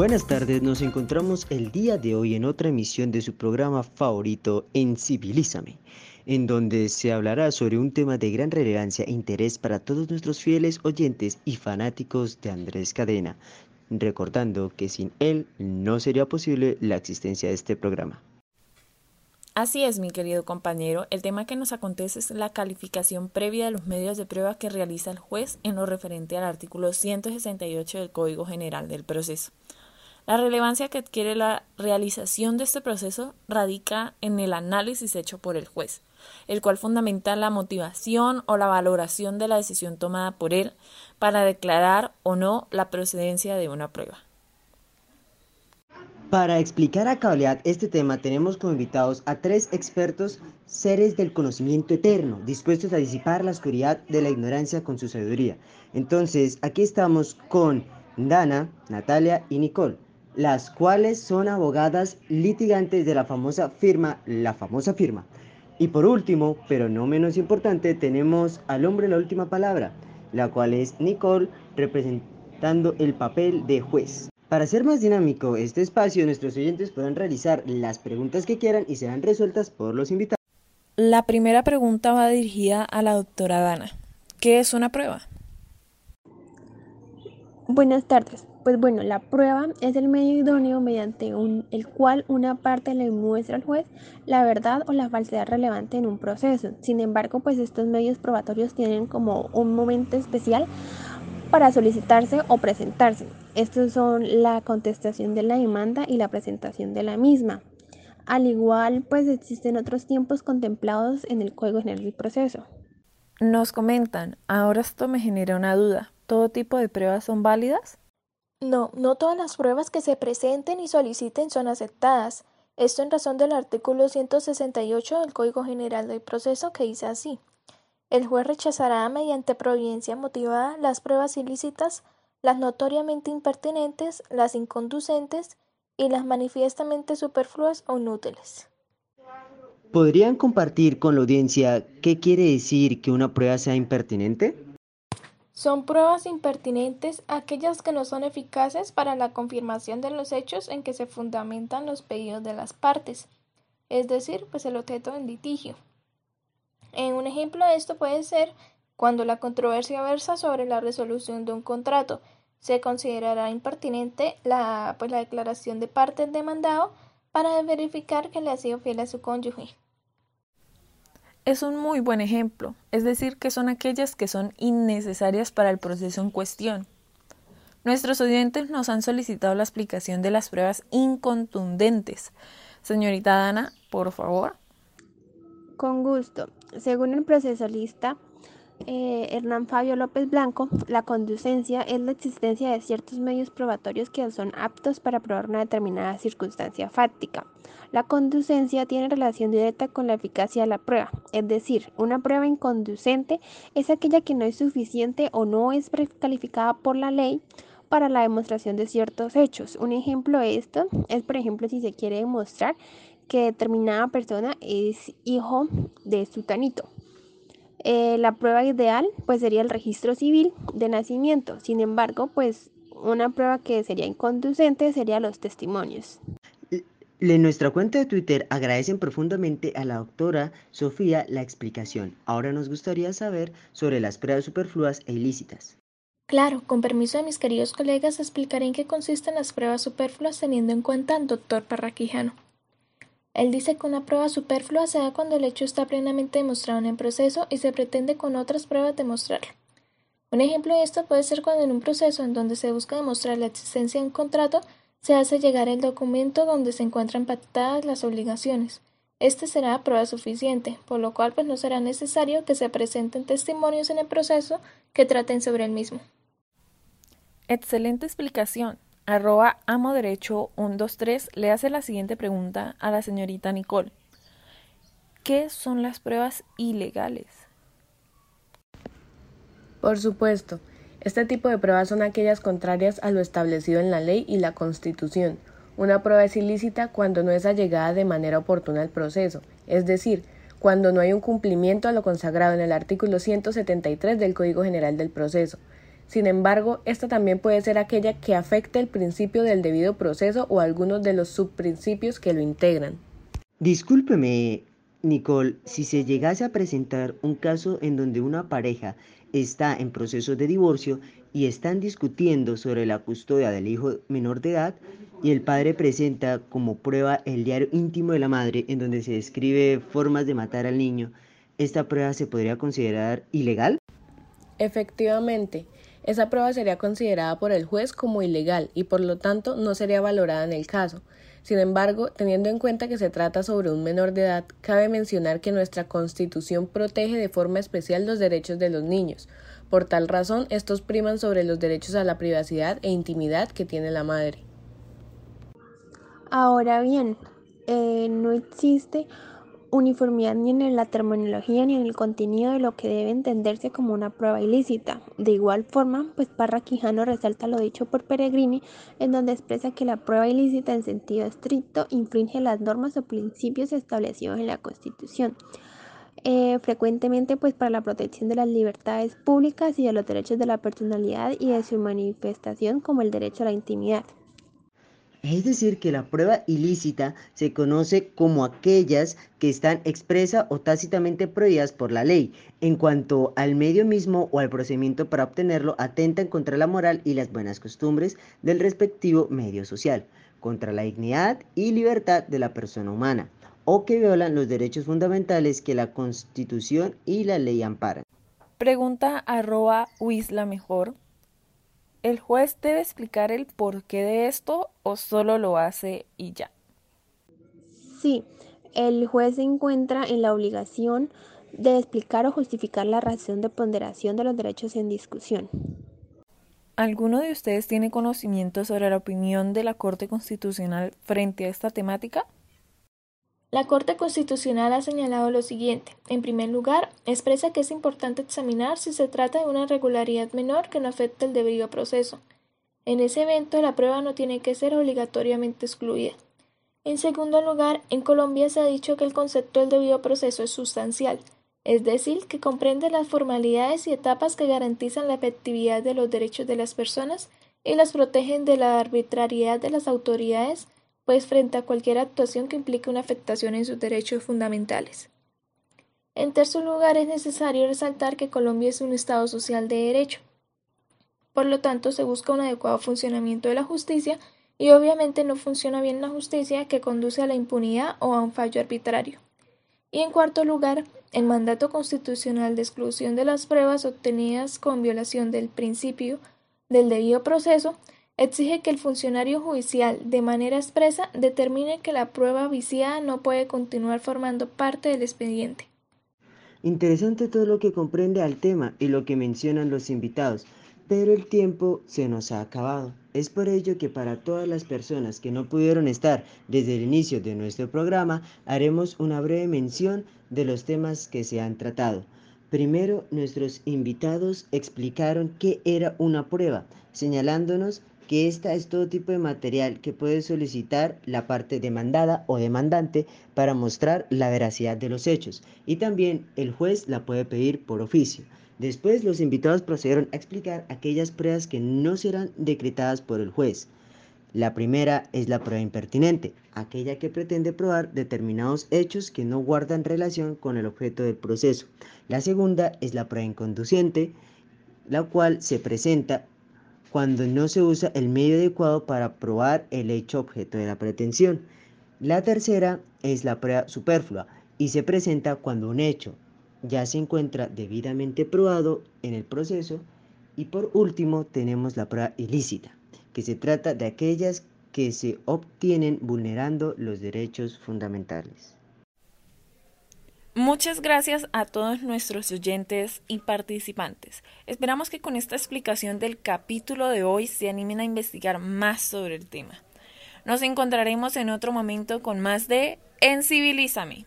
Buenas tardes, nos encontramos el día de hoy en otra emisión de su programa favorito en Civilízame, en donde se hablará sobre un tema de gran relevancia e interés para todos nuestros fieles oyentes y fanáticos de Andrés Cadena, recordando que sin él no sería posible la existencia de este programa. Así es, mi querido compañero, el tema que nos acontece es la calificación previa de los medios de prueba que realiza el juez en lo referente al artículo 168 del Código General del Proceso. La relevancia que adquiere la realización de este proceso radica en el análisis hecho por el juez, el cual fundamenta la motivación o la valoración de la decisión tomada por él para declarar o no la procedencia de una prueba. Para explicar a cabalidad este tema tenemos como invitados a tres expertos, seres del conocimiento eterno, dispuestos a disipar la oscuridad de la ignorancia con su sabiduría. Entonces, aquí estamos con Dana, Natalia y Nicole las cuales son abogadas litigantes de la famosa firma, la famosa firma. Y por último, pero no menos importante, tenemos al hombre la última palabra, la cual es Nicole representando el papel de juez. Para ser más dinámico este espacio, nuestros oyentes pueden realizar las preguntas que quieran y serán resueltas por los invitados. La primera pregunta va dirigida a la doctora Dana. ¿Qué es una prueba? Buenas tardes. Pues bueno, la prueba es el medio idóneo mediante el cual una parte le muestra al juez la verdad o la falsedad relevante en un proceso. Sin embargo, pues estos medios probatorios tienen como un momento especial para solicitarse o presentarse. Estos son la contestación de la demanda y la presentación de la misma. Al igual, pues existen otros tiempos contemplados en el Código General del Proceso. Nos comentan, ahora esto me genera una duda. ¿Todo tipo de pruebas son válidas? No, no todas las pruebas que se presenten y soliciten son aceptadas. Esto en razón del artículo 168 del Código General del Proceso que dice así. El juez rechazará mediante providencia motivada las pruebas ilícitas, las notoriamente impertinentes, las inconducentes y las manifiestamente superfluas o inútiles. ¿Podrían compartir con la audiencia qué quiere decir que una prueba sea impertinente? Son pruebas impertinentes aquellas que no son eficaces para la confirmación de los hechos en que se fundamentan los pedidos de las partes, es decir, pues el objeto del litigio. En un ejemplo de esto puede ser cuando la controversia versa sobre la resolución de un contrato, se considerará impertinente la, pues, la declaración de parte del demandado para verificar que le ha sido fiel a su cónyuge es un muy buen ejemplo, es decir, que son aquellas que son innecesarias para el proceso en cuestión. Nuestros oyentes nos han solicitado la explicación de las pruebas incontundentes. Señorita Dana, por favor. Con gusto. Según el procesalista, eh, Hernán Fabio López Blanco, la conducencia es la existencia de ciertos medios probatorios que son aptos para probar una determinada circunstancia fáctica. La conducencia tiene relación directa con la eficacia de la prueba, es decir, una prueba inconducente es aquella que no es suficiente o no es precalificada por la ley para la demostración de ciertos hechos. Un ejemplo de esto es, por ejemplo, si se quiere demostrar que determinada persona es hijo de sutanito eh, la prueba ideal pues sería el registro civil de nacimiento. Sin embargo, pues una prueba que sería inconducente sería los testimonios. En nuestra cuenta de Twitter agradecen profundamente a la doctora Sofía la explicación. Ahora nos gustaría saber sobre las pruebas superfluas e ilícitas. Claro, con permiso de mis queridos colegas, explicaré en qué consisten las pruebas superfluas teniendo en cuenta al doctor Parraquijano. Él dice que una prueba superflua se da cuando el hecho está plenamente demostrado en el proceso y se pretende con otras pruebas demostrarlo. Un ejemplo de esto puede ser cuando en un proceso en donde se busca demostrar la existencia de un contrato, se hace llegar el documento donde se encuentran pactadas las obligaciones. Este será prueba suficiente, por lo cual pues no será necesario que se presenten testimonios en el proceso que traten sobre el mismo. Excelente explicación arroba amo derecho 123 le hace la siguiente pregunta a la señorita Nicole. ¿Qué son las pruebas ilegales? Por supuesto, este tipo de pruebas son aquellas contrarias a lo establecido en la ley y la Constitución. Una prueba es ilícita cuando no es allegada de manera oportuna al proceso, es decir, cuando no hay un cumplimiento a lo consagrado en el artículo 173 del Código General del Proceso, Sin embargo, esta también puede ser aquella que afecte el principio del debido proceso o algunos de los subprincipios que lo integran. Discúlpeme, Nicole, si se llegase a presentar un caso en donde una pareja está en proceso de divorcio y están discutiendo sobre la custodia del hijo menor de edad y el padre presenta como prueba el diario íntimo de la madre en donde se describe formas de matar al niño, ¿esta prueba se podría considerar ilegal? Efectivamente, esa prueba sería considerada por el juez como ilegal y por lo tanto no sería valorada en el caso. Sin embargo, teniendo en cuenta que se trata sobre un menor de edad, cabe mencionar que nuestra Constitución protege de forma especial los derechos de los niños. Por tal razón, estos priman sobre los derechos a la privacidad e intimidad que tiene la madre. Ahora bien, eh, no existe uniformidad ni en la terminología ni en el contenido de lo que debe entenderse como una prueba ilícita. De igual forma, pues Parra Quijano resalta lo dicho por Peregrini, en donde expresa que la prueba ilícita en sentido estricto infringe las normas o principios establecidos en la Constitución. Eh, frecuentemente pues para la protección de las libertades públicas y de los derechos de la personalidad y de su manifestación como el derecho a la intimidad. Es decir, que la prueba ilícita se conoce como aquellas que están expresa o tácitamente prohibidas por la ley. En cuanto al medio mismo o al procedimiento para obtenerlo, atentan contra la moral y las buenas costumbres del respectivo medio social, contra la dignidad y libertad de la persona humana, o que violan los derechos fundamentales que la Constitución y la ley amparan. Pregunta arroba Wisla mejor. ¿El juez debe explicar el porqué de esto o solo lo hace y ya? Sí, el juez se encuentra en la obligación de explicar o justificar la razón de ponderación de los derechos en discusión. ¿Alguno de ustedes tiene conocimiento sobre la opinión de la Corte Constitucional frente a esta temática? La Corte Constitucional ha señalado lo siguiente. En primer lugar, expresa que es importante examinar si se trata de una irregularidad menor que no afecte el debido proceso. En ese evento, la prueba no tiene que ser obligatoriamente excluida. En segundo lugar, en Colombia se ha dicho que el concepto del debido proceso es sustancial, es decir, que comprende las formalidades y etapas que garantizan la efectividad de los derechos de las personas y las protegen de la arbitrariedad de las autoridades pues frente a cualquier actuación que implique una afectación en sus derechos fundamentales. En tercer lugar, es necesario resaltar que Colombia es un Estado social de derecho. Por lo tanto, se busca un adecuado funcionamiento de la justicia y obviamente no funciona bien la justicia que conduce a la impunidad o a un fallo arbitrario. Y en cuarto lugar, el mandato constitucional de exclusión de las pruebas obtenidas con violación del principio del debido proceso exige que el funcionario judicial, de manera expresa, determine que la prueba viciada no puede continuar formando parte del expediente. Interesante todo lo que comprende al tema y lo que mencionan los invitados, pero el tiempo se nos ha acabado. Es por ello que para todas las personas que no pudieron estar desde el inicio de nuestro programa, haremos una breve mención de los temas que se han tratado. Primero, nuestros invitados explicaron qué era una prueba, señalándonos que esta es todo tipo de material que puede solicitar la parte demandada o demandante para mostrar la veracidad de los hechos y también el juez la puede pedir por oficio. Después los invitados procedieron a explicar aquellas pruebas que no serán decretadas por el juez. La primera es la prueba impertinente, aquella que pretende probar determinados hechos que no guardan relación con el objeto del proceso. La segunda es la prueba inconduciente, la cual se presenta cuando no se usa el medio adecuado para probar el hecho objeto de la pretensión. La tercera es la prueba superflua y se presenta cuando un hecho ya se encuentra debidamente probado en el proceso. Y por último tenemos la prueba ilícita, que se trata de aquellas que se obtienen vulnerando los derechos fundamentales. Muchas gracias a todos nuestros oyentes y participantes. Esperamos que con esta explicación del capítulo de hoy se animen a investigar más sobre el tema. Nos encontraremos en otro momento con más de Encivilízame.